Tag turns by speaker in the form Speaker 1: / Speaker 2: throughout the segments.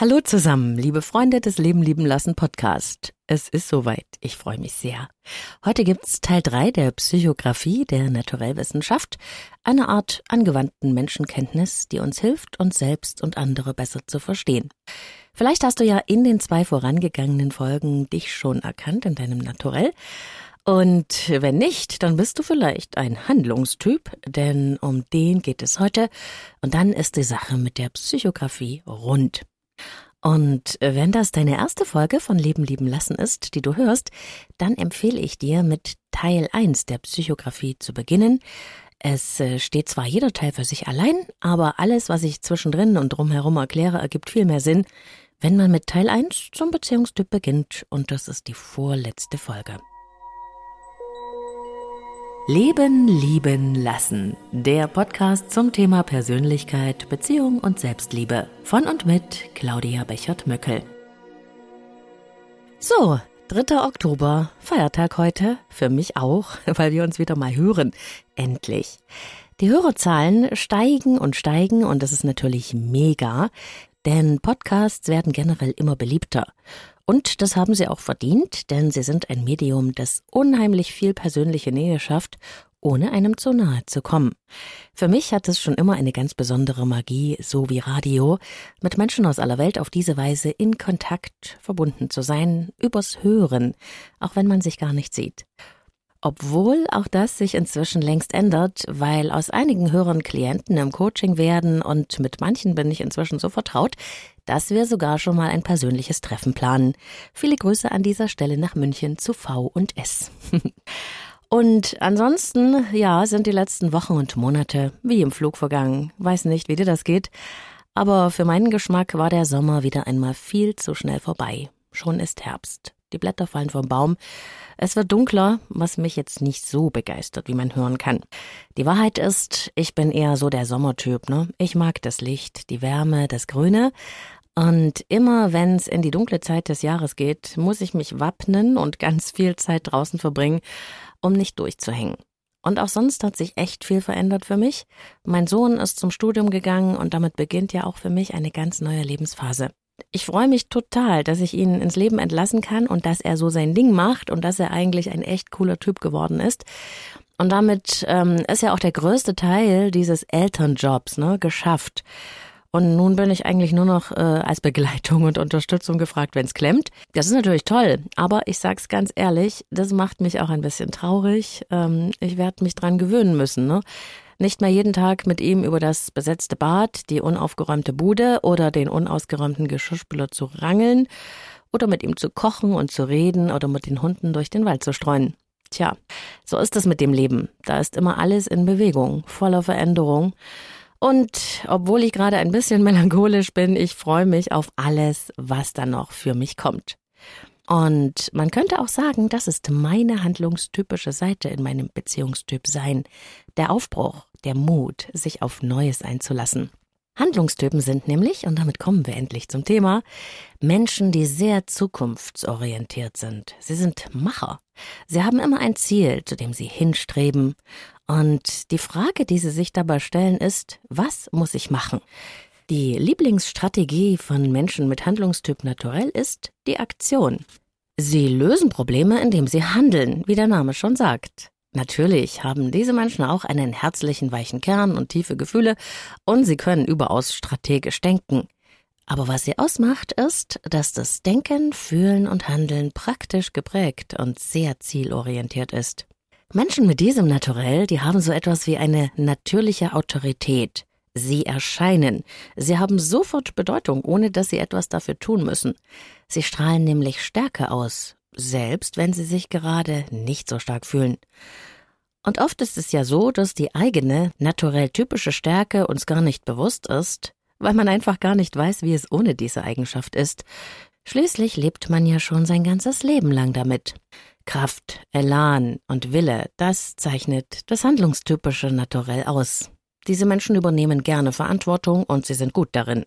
Speaker 1: Hallo zusammen, liebe Freunde des Leben lieben lassen Podcast. Es ist soweit. Ich freue mich sehr. Heute gibt's Teil 3 der Psychografie der Naturellwissenschaft, eine Art angewandten Menschenkenntnis, die uns hilft, uns selbst und andere besser zu verstehen. Vielleicht hast du ja in den zwei vorangegangenen Folgen dich schon erkannt in deinem Naturell. Und wenn nicht, dann bist du vielleicht ein Handlungstyp, denn um den geht es heute. Und dann ist die Sache mit der Psychografie rund. Und wenn das deine erste Folge von Leben lieben lassen ist, die du hörst, dann empfehle ich dir mit Teil 1 der Psychografie zu beginnen. Es äh, steht zwar jeder Teil für sich allein, aber alles, was ich zwischendrin und drumherum erkläre, ergibt viel mehr Sinn, wenn man mit Teil 1 zum Beziehungstyp beginnt und das ist die vorletzte Folge. Leben, lieben, lassen. Der Podcast zum Thema Persönlichkeit, Beziehung und Selbstliebe. Von und mit Claudia Bechert-Möckel. So, 3. Oktober, Feiertag heute. Für mich auch, weil wir uns wieder mal hören. Endlich. Die Hörerzahlen steigen und steigen und das ist natürlich mega, denn Podcasts werden generell immer beliebter. Und das haben sie auch verdient, denn sie sind ein Medium, das unheimlich viel persönliche Nähe schafft, ohne einem zu nahe zu kommen. Für mich hat es schon immer eine ganz besondere Magie, so wie Radio, mit Menschen aus aller Welt auf diese Weise in Kontakt verbunden zu sein, übers Hören, auch wenn man sich gar nicht sieht. Obwohl auch das sich inzwischen längst ändert, weil aus einigen Hörern Klienten im Coaching werden und mit manchen bin ich inzwischen so vertraut, dass wir sogar schon mal ein persönliches Treffen planen. Viele Grüße an dieser Stelle nach München zu V und S. Und ansonsten, ja, sind die letzten Wochen und Monate wie im Flug vergangen. Weiß nicht, wie dir das geht. Aber für meinen Geschmack war der Sommer wieder einmal viel zu schnell vorbei. Schon ist Herbst. Die Blätter fallen vom Baum. Es wird dunkler, was mich jetzt nicht so begeistert, wie man hören kann. Die Wahrheit ist, ich bin eher so der Sommertyp, ne? Ich mag das Licht, die Wärme, das Grüne. Und immer wenn es in die dunkle Zeit des Jahres geht, muss ich mich wappnen und ganz viel Zeit draußen verbringen, um nicht durchzuhängen. Und auch sonst hat sich echt viel verändert für mich. Mein Sohn ist zum Studium gegangen und damit beginnt ja auch für mich eine ganz neue Lebensphase ich freue mich total, dass ich ihn ins Leben entlassen kann und dass er so sein Ding macht und dass er eigentlich ein echt cooler Typ geworden ist. Und damit ähm, ist ja auch der größte Teil dieses Elternjobs ne, geschafft. Und nun bin ich eigentlich nur noch äh, als Begleitung und Unterstützung gefragt, wenn es klemmt. Das ist natürlich toll, aber ich sag's ganz ehrlich, das macht mich auch ein bisschen traurig. Ähm, ich werde mich dran gewöhnen müssen. Ne? Nicht mehr jeden Tag mit ihm über das besetzte Bad, die unaufgeräumte Bude oder den unausgeräumten Geschirrspüler zu rangeln oder mit ihm zu kochen und zu reden oder mit den Hunden durch den Wald zu streuen. Tja, so ist es mit dem Leben. Da ist immer alles in Bewegung, voller Veränderung. Und obwohl ich gerade ein bisschen melancholisch bin, ich freue mich auf alles, was da noch für mich kommt. Und man könnte auch sagen, das ist meine handlungstypische Seite in meinem Beziehungstyp sein. Der Aufbruch, der Mut, sich auf Neues einzulassen. Handlungstypen sind nämlich, und damit kommen wir endlich zum Thema, Menschen, die sehr zukunftsorientiert sind. Sie sind Macher. Sie haben immer ein Ziel, zu dem sie hinstreben. Und die Frage, die sie sich dabei stellen, ist, was muss ich machen? Die Lieblingsstrategie von Menschen mit Handlungstyp naturell ist die Aktion. Sie lösen Probleme, indem sie handeln, wie der Name schon sagt. Natürlich haben diese Menschen auch einen herzlichen, weichen Kern und tiefe Gefühle und sie können überaus strategisch denken. Aber was sie ausmacht, ist, dass das Denken, Fühlen und Handeln praktisch geprägt und sehr zielorientiert ist. Menschen mit diesem Naturell, die haben so etwas wie eine natürliche Autorität. Sie erscheinen. Sie haben sofort Bedeutung, ohne dass sie etwas dafür tun müssen. Sie strahlen nämlich Stärke aus, selbst wenn sie sich gerade nicht so stark fühlen. Und oft ist es ja so, dass die eigene, naturell typische Stärke uns gar nicht bewusst ist, weil man einfach gar nicht weiß, wie es ohne diese Eigenschaft ist. Schließlich lebt man ja schon sein ganzes Leben lang damit. Kraft, Elan und Wille, das zeichnet das handlungstypische Naturell aus. Diese Menschen übernehmen gerne Verantwortung und sie sind gut darin.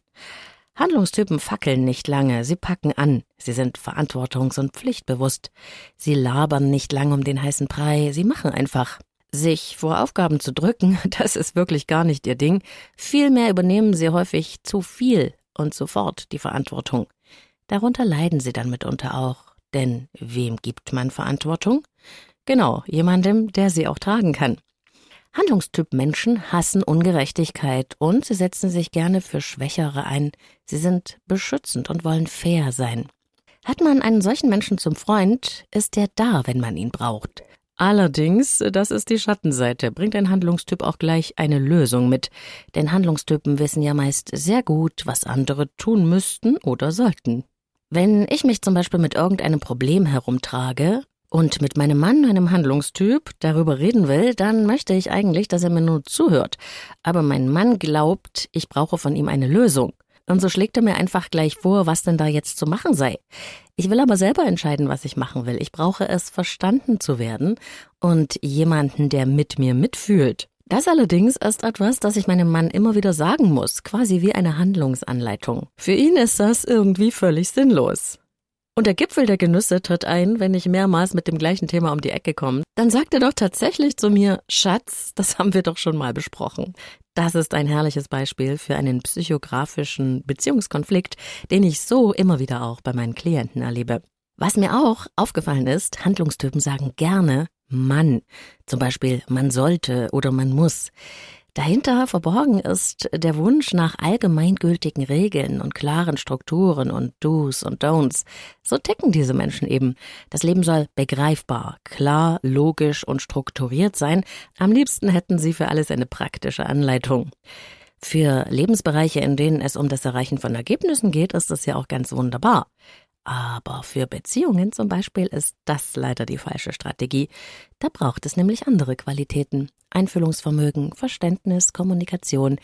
Speaker 1: Handlungstypen fackeln nicht lange, sie packen an, sie sind verantwortungs- und pflichtbewusst. Sie labern nicht lang um den heißen Brei, sie machen einfach. Sich vor Aufgaben zu drücken, das ist wirklich gar nicht ihr Ding. Vielmehr übernehmen sie häufig zu viel und sofort die Verantwortung. Darunter leiden sie dann mitunter auch. Denn wem gibt man Verantwortung? Genau, jemandem, der sie auch tragen kann. Handlungstyp Menschen hassen Ungerechtigkeit und sie setzen sich gerne für Schwächere ein. Sie sind beschützend und wollen fair sein. Hat man einen solchen Menschen zum Freund, ist er da, wenn man ihn braucht. Allerdings, das ist die Schattenseite, bringt ein Handlungstyp auch gleich eine Lösung mit. Denn Handlungstypen wissen ja meist sehr gut, was andere tun müssten oder sollten. Wenn ich mich zum Beispiel mit irgendeinem Problem herumtrage und mit meinem Mann, einem Handlungstyp, darüber reden will, dann möchte ich eigentlich, dass er mir nur zuhört. Aber mein Mann glaubt, ich brauche von ihm eine Lösung. Und so schlägt er mir einfach gleich vor, was denn da jetzt zu machen sei. Ich will aber selber entscheiden, was ich machen will. Ich brauche es, verstanden zu werden und jemanden, der mit mir mitfühlt. Das allerdings ist etwas, das ich meinem Mann immer wieder sagen muss, quasi wie eine Handlungsanleitung. Für ihn ist das irgendwie völlig sinnlos. Und der Gipfel der Genüsse tritt ein, wenn ich mehrmals mit dem gleichen Thema um die Ecke komme. Dann sagt er doch tatsächlich zu mir, Schatz, das haben wir doch schon mal besprochen. Das ist ein herrliches Beispiel für einen psychografischen Beziehungskonflikt, den ich so immer wieder auch bei meinen Klienten erlebe. Was mir auch aufgefallen ist, Handlungstypen sagen gerne Mann. Zum Beispiel man sollte oder man muss. Dahinter verborgen ist der Wunsch nach allgemeingültigen Regeln und klaren Strukturen und Do's und Don'ts. So ticken diese Menschen eben. Das Leben soll begreifbar, klar, logisch und strukturiert sein. Am liebsten hätten sie für alles eine praktische Anleitung. Für Lebensbereiche, in denen es um das Erreichen von Ergebnissen geht, ist das ja auch ganz wunderbar. Aber für Beziehungen zum Beispiel ist das leider die falsche Strategie. Da braucht es nämlich andere Qualitäten. Einfühlungsvermögen, Verständnis, Kommunikation,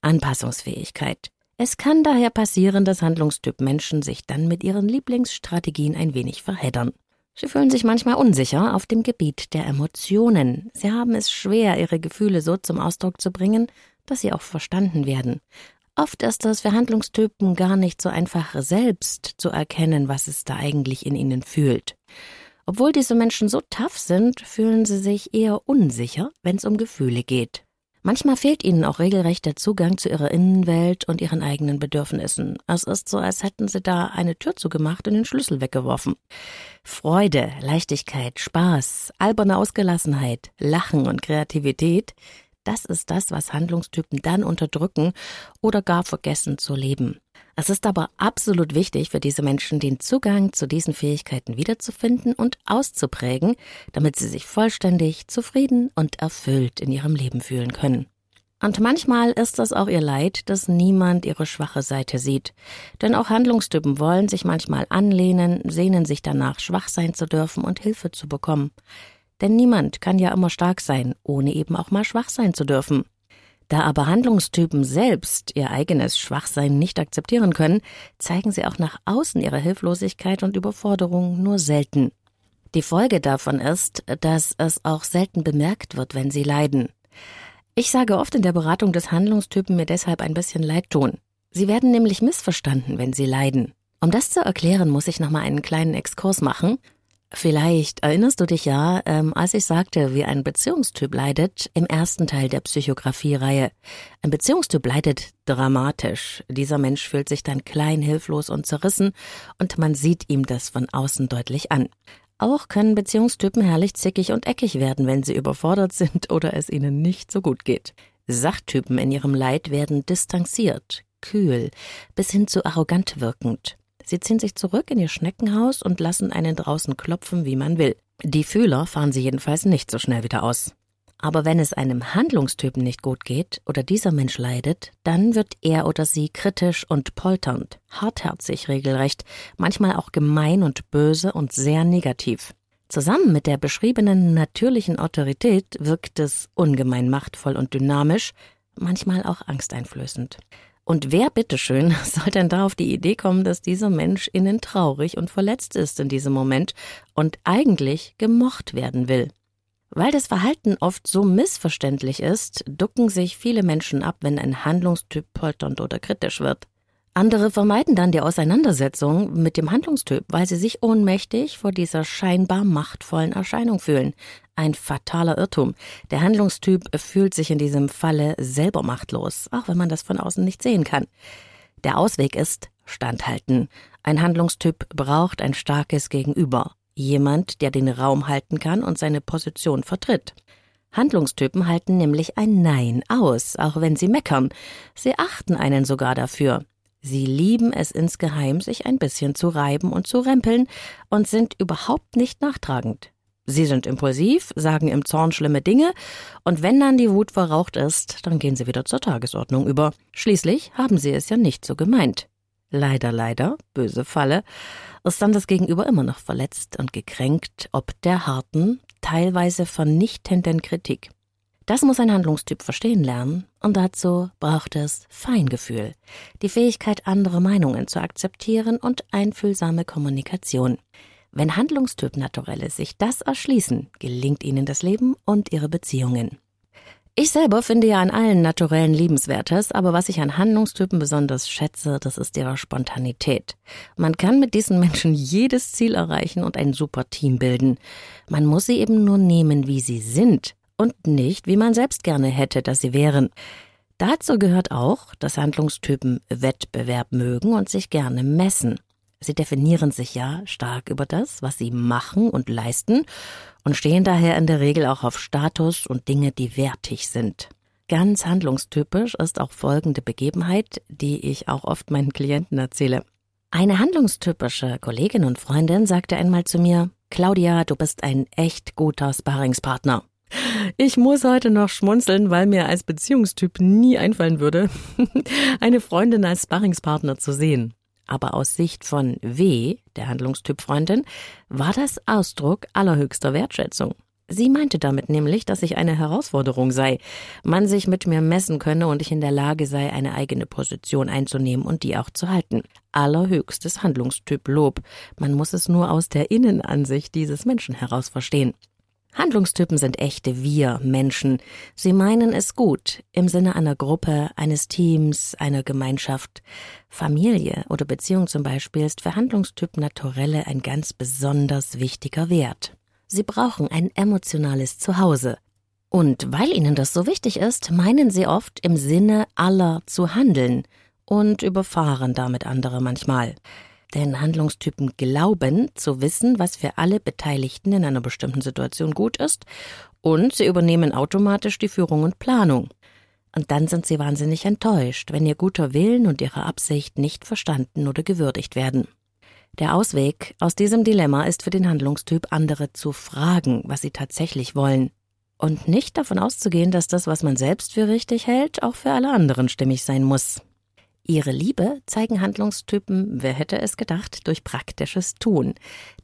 Speaker 1: Anpassungsfähigkeit. Es kann daher passieren, dass Handlungstyp Menschen sich dann mit ihren Lieblingsstrategien ein wenig verheddern. Sie fühlen sich manchmal unsicher auf dem Gebiet der Emotionen. Sie haben es schwer, ihre Gefühle so zum Ausdruck zu bringen, dass sie auch verstanden werden. Oft ist es für Handlungstypen gar nicht so einfach, selbst zu erkennen, was es da eigentlich in ihnen fühlt. Obwohl diese Menschen so tough sind, fühlen sie sich eher unsicher, wenn es um Gefühle geht. Manchmal fehlt ihnen auch regelrecht der Zugang zu ihrer Innenwelt und ihren eigenen Bedürfnissen. Es ist so, als hätten sie da eine Tür zugemacht und den Schlüssel weggeworfen. Freude, Leichtigkeit, Spaß, alberne Ausgelassenheit, Lachen und Kreativität das ist das, was Handlungstypen dann unterdrücken oder gar vergessen zu leben. Es ist aber absolut wichtig für diese Menschen, den Zugang zu diesen Fähigkeiten wiederzufinden und auszuprägen, damit sie sich vollständig, zufrieden und erfüllt in ihrem Leben fühlen können. Und manchmal ist es auch ihr Leid, dass niemand ihre schwache Seite sieht. Denn auch Handlungstypen wollen sich manchmal anlehnen, sehnen sich danach, schwach sein zu dürfen und Hilfe zu bekommen. Denn niemand kann ja immer stark sein, ohne eben auch mal schwach sein zu dürfen. Da aber Handlungstypen selbst ihr eigenes Schwachsein nicht akzeptieren können, zeigen sie auch nach außen ihre Hilflosigkeit und Überforderung nur selten. Die Folge davon ist, dass es auch selten bemerkt wird, wenn sie leiden. Ich sage oft in der Beratung des Handlungstypen mir deshalb ein bisschen leid tun. Sie werden nämlich missverstanden, wenn sie leiden. Um das zu erklären, muss ich nochmal einen kleinen Exkurs machen Vielleicht erinnerst du dich ja, ähm, als ich sagte, wie ein Beziehungstyp leidet, im ersten Teil der Psychografie-Reihe. Ein Beziehungstyp leidet dramatisch. Dieser Mensch fühlt sich dann klein, hilflos und zerrissen und man sieht ihm das von außen deutlich an. Auch können Beziehungstypen herrlich zickig und eckig werden, wenn sie überfordert sind oder es ihnen nicht so gut geht. Sachtypen in ihrem Leid werden distanziert, kühl, bis hin zu arrogant wirkend. Sie ziehen sich zurück in ihr Schneckenhaus und lassen einen draußen klopfen, wie man will. Die Fühler fahren sie jedenfalls nicht so schnell wieder aus. Aber wenn es einem Handlungstypen nicht gut geht oder dieser Mensch leidet, dann wird er oder sie kritisch und polternd, hartherzig regelrecht, manchmal auch gemein und böse und sehr negativ. Zusammen mit der beschriebenen natürlichen Autorität wirkt es ungemein machtvoll und dynamisch, manchmal auch angsteinflößend. Und wer bitteschön soll denn da auf die Idee kommen, dass dieser Mensch innen traurig und verletzt ist in diesem Moment und eigentlich gemocht werden will? Weil das Verhalten oft so missverständlich ist, ducken sich viele Menschen ab, wenn ein Handlungstyp polternd oder kritisch wird. Andere vermeiden dann die Auseinandersetzung mit dem Handlungstyp, weil sie sich ohnmächtig vor dieser scheinbar machtvollen Erscheinung fühlen. Ein fataler Irrtum. Der Handlungstyp fühlt sich in diesem Falle selber machtlos, auch wenn man das von außen nicht sehen kann. Der Ausweg ist standhalten. Ein Handlungstyp braucht ein starkes Gegenüber. Jemand, der den Raum halten kann und seine Position vertritt. Handlungstypen halten nämlich ein Nein aus, auch wenn sie meckern. Sie achten einen sogar dafür. Sie lieben es insgeheim, sich ein bisschen zu reiben und zu rempeln und sind überhaupt nicht nachtragend. Sie sind impulsiv, sagen im Zorn schlimme Dinge, und wenn dann die Wut verraucht ist, dann gehen sie wieder zur Tagesordnung über. Schließlich haben sie es ja nicht so gemeint. Leider, leider, böse Falle, ist dann das Gegenüber immer noch verletzt und gekränkt, ob der harten, teilweise vernichtenden Kritik. Das muss ein Handlungstyp verstehen lernen, und dazu braucht es Feingefühl, die Fähigkeit, andere Meinungen zu akzeptieren und einfühlsame Kommunikation. Wenn Handlungstyp Naturelle sich das erschließen, gelingt ihnen das Leben und ihre Beziehungen. Ich selber finde ja an allen Naturellen liebenswertes, aber was ich an Handlungstypen besonders schätze, das ist ihre Spontanität. Man kann mit diesen Menschen jedes Ziel erreichen und ein super Team bilden. Man muss sie eben nur nehmen, wie sie sind und nicht, wie man selbst gerne hätte, dass sie wären. Dazu gehört auch, dass Handlungstypen Wettbewerb mögen und sich gerne messen. Sie definieren sich ja stark über das, was sie machen und leisten und stehen daher in der Regel auch auf Status und Dinge, die wertig sind. Ganz handlungstypisch ist auch folgende Begebenheit, die ich auch oft meinen Klienten erzähle. Eine handlungstypische Kollegin und Freundin sagte einmal zu mir, Claudia, du bist ein echt guter Sparringspartner. Ich muss heute noch schmunzeln, weil mir als Beziehungstyp nie einfallen würde, eine Freundin als Sparringspartner zu sehen. Aber aus Sicht von W, der Handlungstyp Freundin, war das Ausdruck allerhöchster Wertschätzung. Sie meinte damit nämlich, dass ich eine Herausforderung sei, man sich mit mir messen könne und ich in der Lage sei, eine eigene Position einzunehmen und die auch zu halten. Allerhöchstes Handlungstyp Lob. Man muss es nur aus der Innenansicht dieses Menschen heraus verstehen. Handlungstypen sind echte Wir Menschen. Sie meinen es gut im Sinne einer Gruppe, eines Teams, einer Gemeinschaft. Familie oder Beziehung zum Beispiel ist für Handlungstyp Naturelle ein ganz besonders wichtiger Wert. Sie brauchen ein emotionales Zuhause. Und weil ihnen das so wichtig ist, meinen sie oft im Sinne aller zu handeln und überfahren damit andere manchmal denn Handlungstypen glauben zu wissen, was für alle Beteiligten in einer bestimmten Situation gut ist, und sie übernehmen automatisch die Führung und Planung. Und dann sind sie wahnsinnig enttäuscht, wenn ihr guter Willen und ihre Absicht nicht verstanden oder gewürdigt werden. Der Ausweg aus diesem Dilemma ist für den Handlungstyp, andere zu fragen, was sie tatsächlich wollen. Und nicht davon auszugehen, dass das, was man selbst für richtig hält, auch für alle anderen stimmig sein muss. Ihre Liebe zeigen Handlungstypen, wer hätte es gedacht, durch praktisches Tun,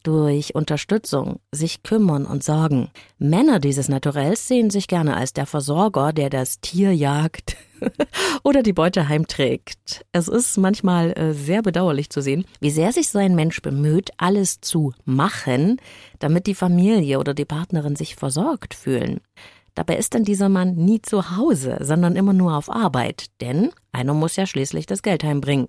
Speaker 1: durch Unterstützung, sich kümmern und sorgen. Männer dieses Naturells sehen sich gerne als der Versorger, der das Tier jagt oder die Beute heimträgt. Es ist manchmal äh, sehr bedauerlich zu sehen, wie sehr sich so ein Mensch bemüht, alles zu machen, damit die Familie oder die Partnerin sich versorgt fühlen. Dabei ist dann dieser Mann nie zu Hause, sondern immer nur auf Arbeit, denn einer muss ja schließlich das Geld heimbringen.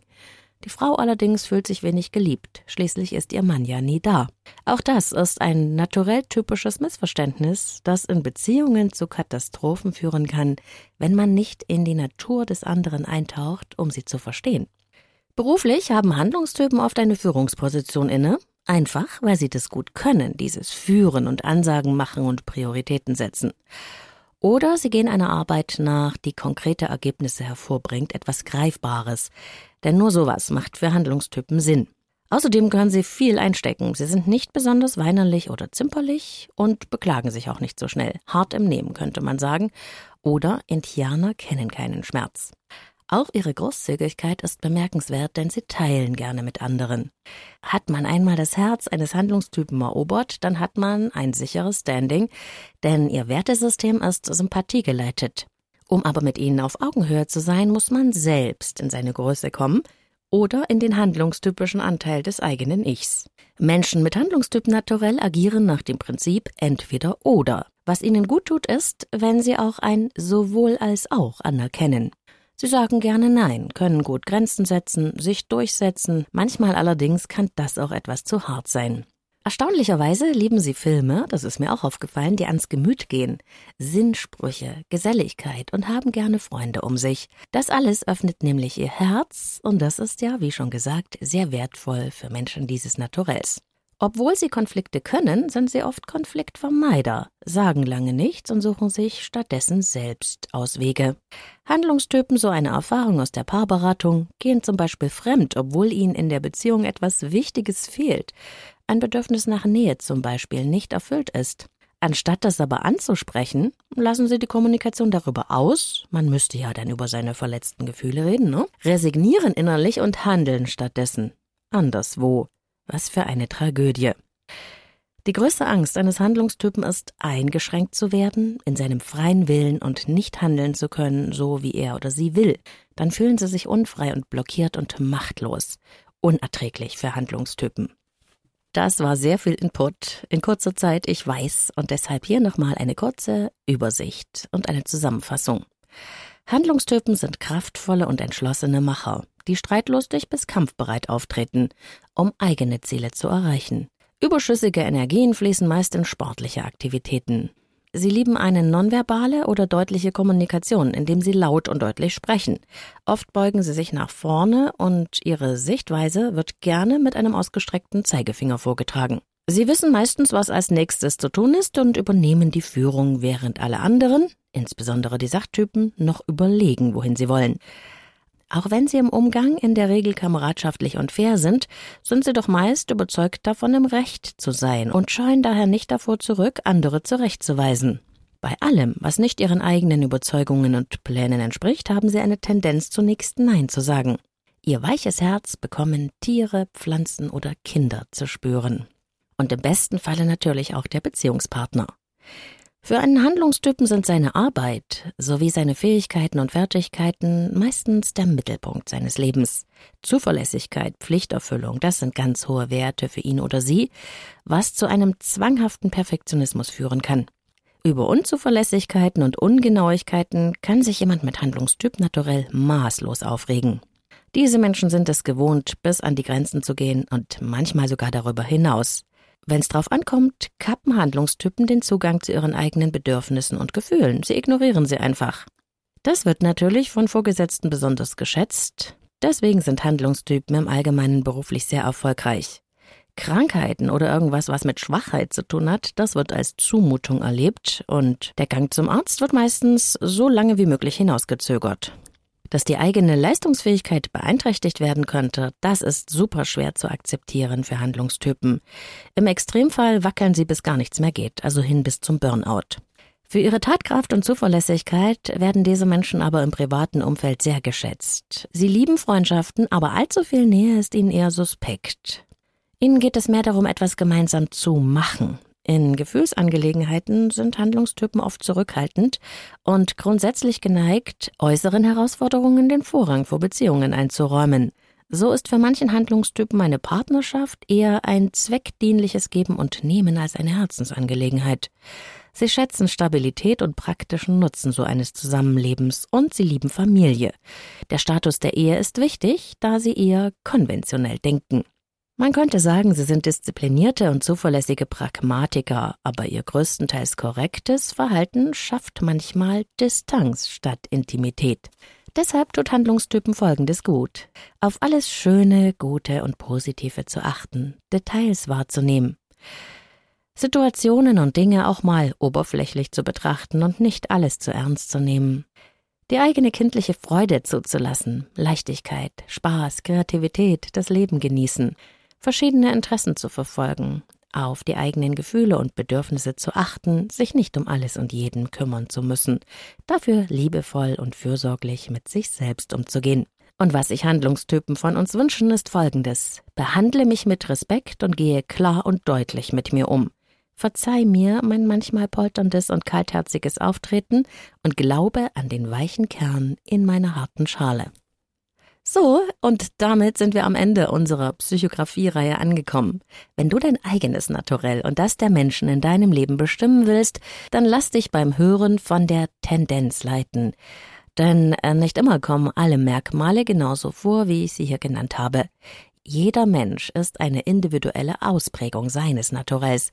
Speaker 1: Die Frau allerdings fühlt sich wenig geliebt, schließlich ist ihr Mann ja nie da. Auch das ist ein naturell typisches Missverständnis, das in Beziehungen zu Katastrophen führen kann, wenn man nicht in die Natur des anderen eintaucht, um sie zu verstehen. Beruflich haben Handlungstypen oft eine Führungsposition inne, Einfach, weil sie das gut können, dieses Führen und Ansagen machen und Prioritäten setzen. Oder sie gehen einer Arbeit nach, die konkrete Ergebnisse hervorbringt, etwas Greifbares. Denn nur sowas macht für Handlungstypen Sinn. Außerdem können sie viel einstecken. Sie sind nicht besonders weinerlich oder zimperlich und beklagen sich auch nicht so schnell. Hart im Nehmen könnte man sagen. Oder Indianer kennen keinen Schmerz. Auch ihre Großzügigkeit ist bemerkenswert, denn sie teilen gerne mit anderen. Hat man einmal das Herz eines Handlungstypen erobert, dann hat man ein sicheres Standing, denn ihr Wertesystem ist Sympathie geleitet. Um aber mit ihnen auf Augenhöhe zu sein, muss man selbst in seine Größe kommen oder in den handlungstypischen Anteil des eigenen Ichs. Menschen mit Handlungstyp naturell agieren nach dem Prinzip entweder oder. Was ihnen gut tut, ist, wenn sie auch ein sowohl als auch anerkennen. Sie sagen gerne Nein, können gut Grenzen setzen, sich durchsetzen, manchmal allerdings kann das auch etwas zu hart sein. Erstaunlicherweise lieben sie Filme, das ist mir auch aufgefallen, die ans Gemüt gehen. Sinnsprüche, Geselligkeit und haben gerne Freunde um sich. Das alles öffnet nämlich ihr Herz und das ist ja, wie schon gesagt, sehr wertvoll für Menschen dieses Naturells. Obwohl sie Konflikte können, sind sie oft Konfliktvermeider, sagen lange nichts und suchen sich stattdessen selbst Auswege. Handlungstypen, so eine Erfahrung aus der Paarberatung, gehen zum Beispiel fremd, obwohl ihnen in der Beziehung etwas Wichtiges fehlt. Ein Bedürfnis nach Nähe zum Beispiel nicht erfüllt ist. Anstatt das aber anzusprechen, lassen sie die Kommunikation darüber aus, man müsste ja dann über seine verletzten Gefühle reden, ne? resignieren innerlich und handeln stattdessen. Anderswo. Was für eine Tragödie. Die größte Angst eines Handlungstypen ist, eingeschränkt zu werden, in seinem freien Willen und nicht handeln zu können, so wie er oder sie will. Dann fühlen sie sich unfrei und blockiert und machtlos. Unerträglich für Handlungstypen. Das war sehr viel Input in kurzer Zeit, ich weiß, und deshalb hier nochmal eine kurze Übersicht und eine Zusammenfassung. Handlungstypen sind kraftvolle und entschlossene Macher die streitlustig bis kampfbereit auftreten, um eigene Ziele zu erreichen. Überschüssige Energien fließen meist in sportliche Aktivitäten. Sie lieben eine nonverbale oder deutliche Kommunikation, indem sie laut und deutlich sprechen. Oft beugen sie sich nach vorne und ihre Sichtweise wird gerne mit einem ausgestreckten Zeigefinger vorgetragen. Sie wissen meistens, was als nächstes zu tun ist und übernehmen die Führung, während alle anderen, insbesondere die Sachtypen, noch überlegen, wohin sie wollen. Auch wenn sie im Umgang in der Regel kameradschaftlich und fair sind, sind sie doch meist überzeugt davon, im Recht zu sein und scheuen daher nicht davor zurück, andere zurechtzuweisen. Bei allem, was nicht ihren eigenen Überzeugungen und Plänen entspricht, haben sie eine Tendenz zunächst Nein zu sagen. Ihr weiches Herz bekommen Tiere, Pflanzen oder Kinder zu spüren. Und im besten Falle natürlich auch der Beziehungspartner. Für einen Handlungstypen sind seine Arbeit sowie seine Fähigkeiten und Fertigkeiten meistens der Mittelpunkt seines Lebens. Zuverlässigkeit, Pflichterfüllung, das sind ganz hohe Werte für ihn oder sie, was zu einem zwanghaften Perfektionismus führen kann. Über Unzuverlässigkeiten und Ungenauigkeiten kann sich jemand mit Handlungstyp naturell maßlos aufregen. Diese Menschen sind es gewohnt, bis an die Grenzen zu gehen und manchmal sogar darüber hinaus. Wenn es drauf ankommt, kappen Handlungstypen den Zugang zu ihren eigenen Bedürfnissen und Gefühlen. Sie ignorieren sie einfach. Das wird natürlich von Vorgesetzten besonders geschätzt. Deswegen sind Handlungstypen im Allgemeinen beruflich sehr erfolgreich. Krankheiten oder irgendwas, was mit Schwachheit zu tun hat, das wird als Zumutung erlebt und der Gang zum Arzt wird meistens so lange wie möglich hinausgezögert. Dass die eigene Leistungsfähigkeit beeinträchtigt werden könnte, das ist super schwer zu akzeptieren für Handlungstypen. Im Extremfall wackeln sie bis gar nichts mehr geht, also hin bis zum Burnout. Für ihre Tatkraft und Zuverlässigkeit werden diese Menschen aber im privaten Umfeld sehr geschätzt. Sie lieben Freundschaften, aber allzu viel Nähe ist ihnen eher suspekt. Ihnen geht es mehr darum, etwas gemeinsam zu machen, in Gefühlsangelegenheiten sind Handlungstypen oft zurückhaltend und grundsätzlich geneigt, äußeren Herausforderungen den Vorrang vor Beziehungen einzuräumen. So ist für manchen Handlungstypen eine Partnerschaft eher ein zweckdienliches Geben und Nehmen als eine Herzensangelegenheit. Sie schätzen Stabilität und praktischen Nutzen so eines Zusammenlebens und sie lieben Familie. Der Status der Ehe ist wichtig, da sie eher konventionell denken. Man könnte sagen, sie sind disziplinierte und zuverlässige Pragmatiker, aber ihr größtenteils korrektes Verhalten schafft manchmal Distanz statt Intimität. Deshalb tut Handlungstypen Folgendes gut. Auf alles Schöne, Gute und Positive zu achten, Details wahrzunehmen. Situationen und Dinge auch mal oberflächlich zu betrachten und nicht alles zu ernst zu nehmen. Die eigene kindliche Freude zuzulassen, Leichtigkeit, Spaß, Kreativität, das Leben genießen – verschiedene Interessen zu verfolgen, auf die eigenen Gefühle und Bedürfnisse zu achten, sich nicht um alles und jeden kümmern zu müssen, dafür liebevoll und fürsorglich mit sich selbst umzugehen. Und was sich Handlungstypen von uns wünschen, ist folgendes. Behandle mich mit Respekt und gehe klar und deutlich mit mir um. Verzeih mir mein manchmal polterndes und kaltherziges Auftreten und glaube an den weichen Kern in meiner harten Schale. So, und damit sind wir am Ende unserer Psychografie-Reihe angekommen. Wenn du dein eigenes Naturell und das der Menschen in deinem Leben bestimmen willst, dann lass dich beim Hören von der Tendenz leiten. Denn äh, nicht immer kommen alle Merkmale genauso vor, wie ich sie hier genannt habe. Jeder Mensch ist eine individuelle Ausprägung seines Naturells.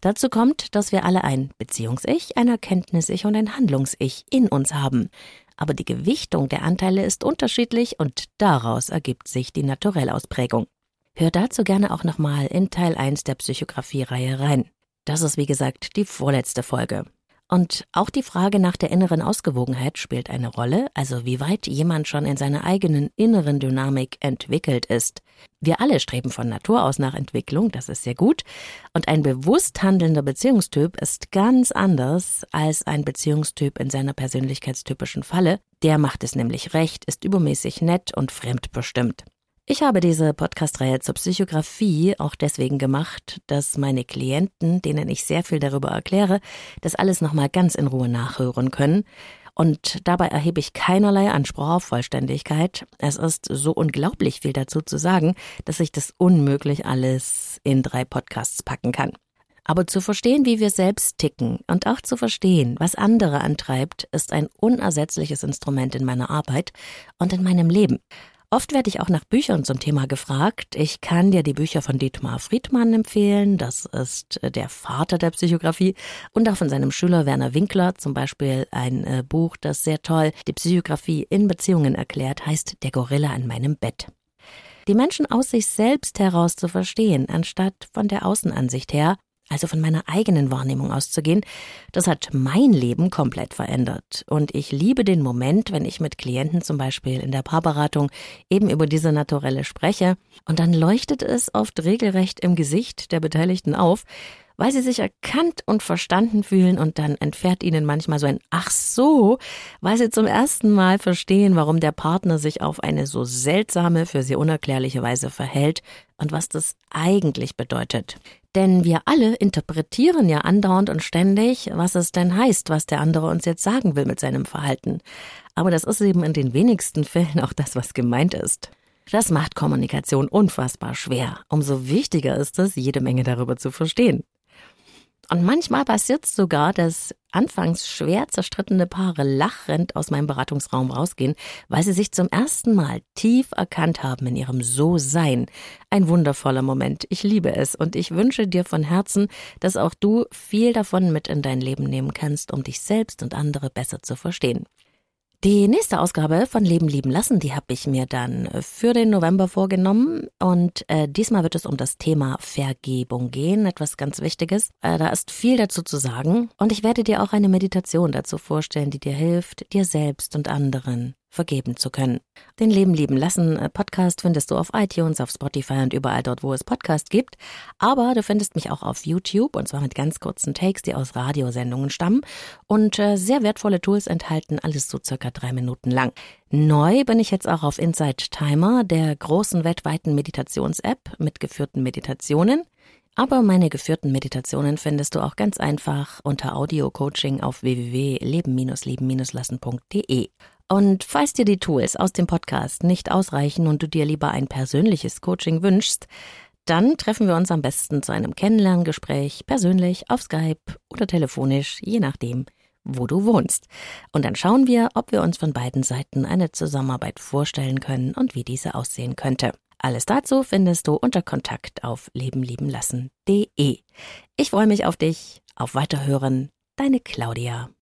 Speaker 1: Dazu kommt, dass wir alle ein Beziehungs-Ich, ein Erkenntnis-Ich und ein Handlungs-Ich in uns haben. Aber die Gewichtung der Anteile ist unterschiedlich und daraus ergibt sich die Naturellausprägung. Hör dazu gerne auch nochmal in Teil 1 der Psychografie-Reihe rein. Das ist wie gesagt die vorletzte Folge. Und auch die Frage nach der inneren Ausgewogenheit spielt eine Rolle, also wie weit jemand schon in seiner eigenen inneren Dynamik entwickelt ist. Wir alle streben von Natur aus nach Entwicklung, das ist sehr gut, und ein bewusst handelnder Beziehungstyp ist ganz anders als ein Beziehungstyp in seiner persönlichkeitstypischen Falle. Der macht es nämlich recht, ist übermäßig nett und fremdbestimmt. Ich habe diese Podcast-Reihe zur Psychografie auch deswegen gemacht, dass meine Klienten, denen ich sehr viel darüber erkläre, das alles nochmal ganz in Ruhe nachhören können. Und dabei erhebe ich keinerlei Anspruch auf Vollständigkeit. Es ist so unglaublich viel dazu zu sagen, dass ich das unmöglich alles in drei Podcasts packen kann. Aber zu verstehen, wie wir selbst ticken und auch zu verstehen, was andere antreibt, ist ein unersetzliches Instrument in meiner Arbeit und in meinem Leben. Oft werde ich auch nach Büchern zum Thema gefragt. Ich kann dir die Bücher von Dietmar Friedmann empfehlen. Das ist äh, der Vater der Psychografie und auch von seinem Schüler Werner Winkler. Zum Beispiel ein äh, Buch, das sehr toll die Psychografie in Beziehungen erklärt, heißt Der Gorilla an meinem Bett. Die Menschen aus sich selbst heraus zu verstehen, anstatt von der Außenansicht her, also von meiner eigenen Wahrnehmung auszugehen, das hat mein Leben komplett verändert. Und ich liebe den Moment, wenn ich mit Klienten zum Beispiel in der Paarberatung eben über diese Naturelle spreche, und dann leuchtet es oft regelrecht im Gesicht der Beteiligten auf, weil sie sich erkannt und verstanden fühlen und dann entfährt ihnen manchmal so ein Ach so, weil sie zum ersten Mal verstehen, warum der Partner sich auf eine so seltsame, für sie unerklärliche Weise verhält und was das eigentlich bedeutet. Denn wir alle interpretieren ja andauernd und ständig, was es denn heißt, was der andere uns jetzt sagen will mit seinem Verhalten. Aber das ist eben in den wenigsten Fällen auch das, was gemeint ist. Das macht Kommunikation unfassbar schwer. Umso wichtiger ist es, jede Menge darüber zu verstehen. Und manchmal passiert es sogar, dass anfangs schwer zerstrittene Paare lachend aus meinem Beratungsraum rausgehen, weil sie sich zum ersten Mal tief erkannt haben in ihrem So-Sein. Ein wundervoller Moment. Ich liebe es und ich wünsche dir von Herzen, dass auch du viel davon mit in dein Leben nehmen kannst, um dich selbst und andere besser zu verstehen. Die nächste Ausgabe von Leben lieben lassen, die habe ich mir dann für den November vorgenommen und äh, diesmal wird es um das Thema Vergebung gehen, etwas ganz Wichtiges. Äh, da ist viel dazu zu sagen und ich werde dir auch eine Meditation dazu vorstellen, die dir hilft, dir selbst und anderen vergeben zu können. Den Leben lieben lassen äh, Podcast findest du auf iTunes, auf Spotify und überall dort, wo es Podcast gibt. Aber du findest mich auch auf YouTube und zwar mit ganz kurzen Takes, die aus Radiosendungen stammen und äh, sehr wertvolle Tools enthalten, alles so circa drei Minuten lang. Neu bin ich jetzt auch auf Insight Timer, der großen weltweiten Meditations-App mit geführten Meditationen. Aber meine geführten Meditationen findest du auch ganz einfach unter Audio-Coaching auf www.leben-leben-lassen.de. Und falls dir die Tools aus dem Podcast nicht ausreichen und du dir lieber ein persönliches Coaching wünschst, dann treffen wir uns am besten zu einem Kennenlerngespräch persönlich auf Skype oder telefonisch, je nachdem, wo du wohnst. Und dann schauen wir, ob wir uns von beiden Seiten eine Zusammenarbeit vorstellen können und wie diese aussehen könnte. Alles dazu findest du unter Kontakt auf lebenliebenlassen.de. Ich freue mich auf dich, auf Weiterhören. Deine Claudia.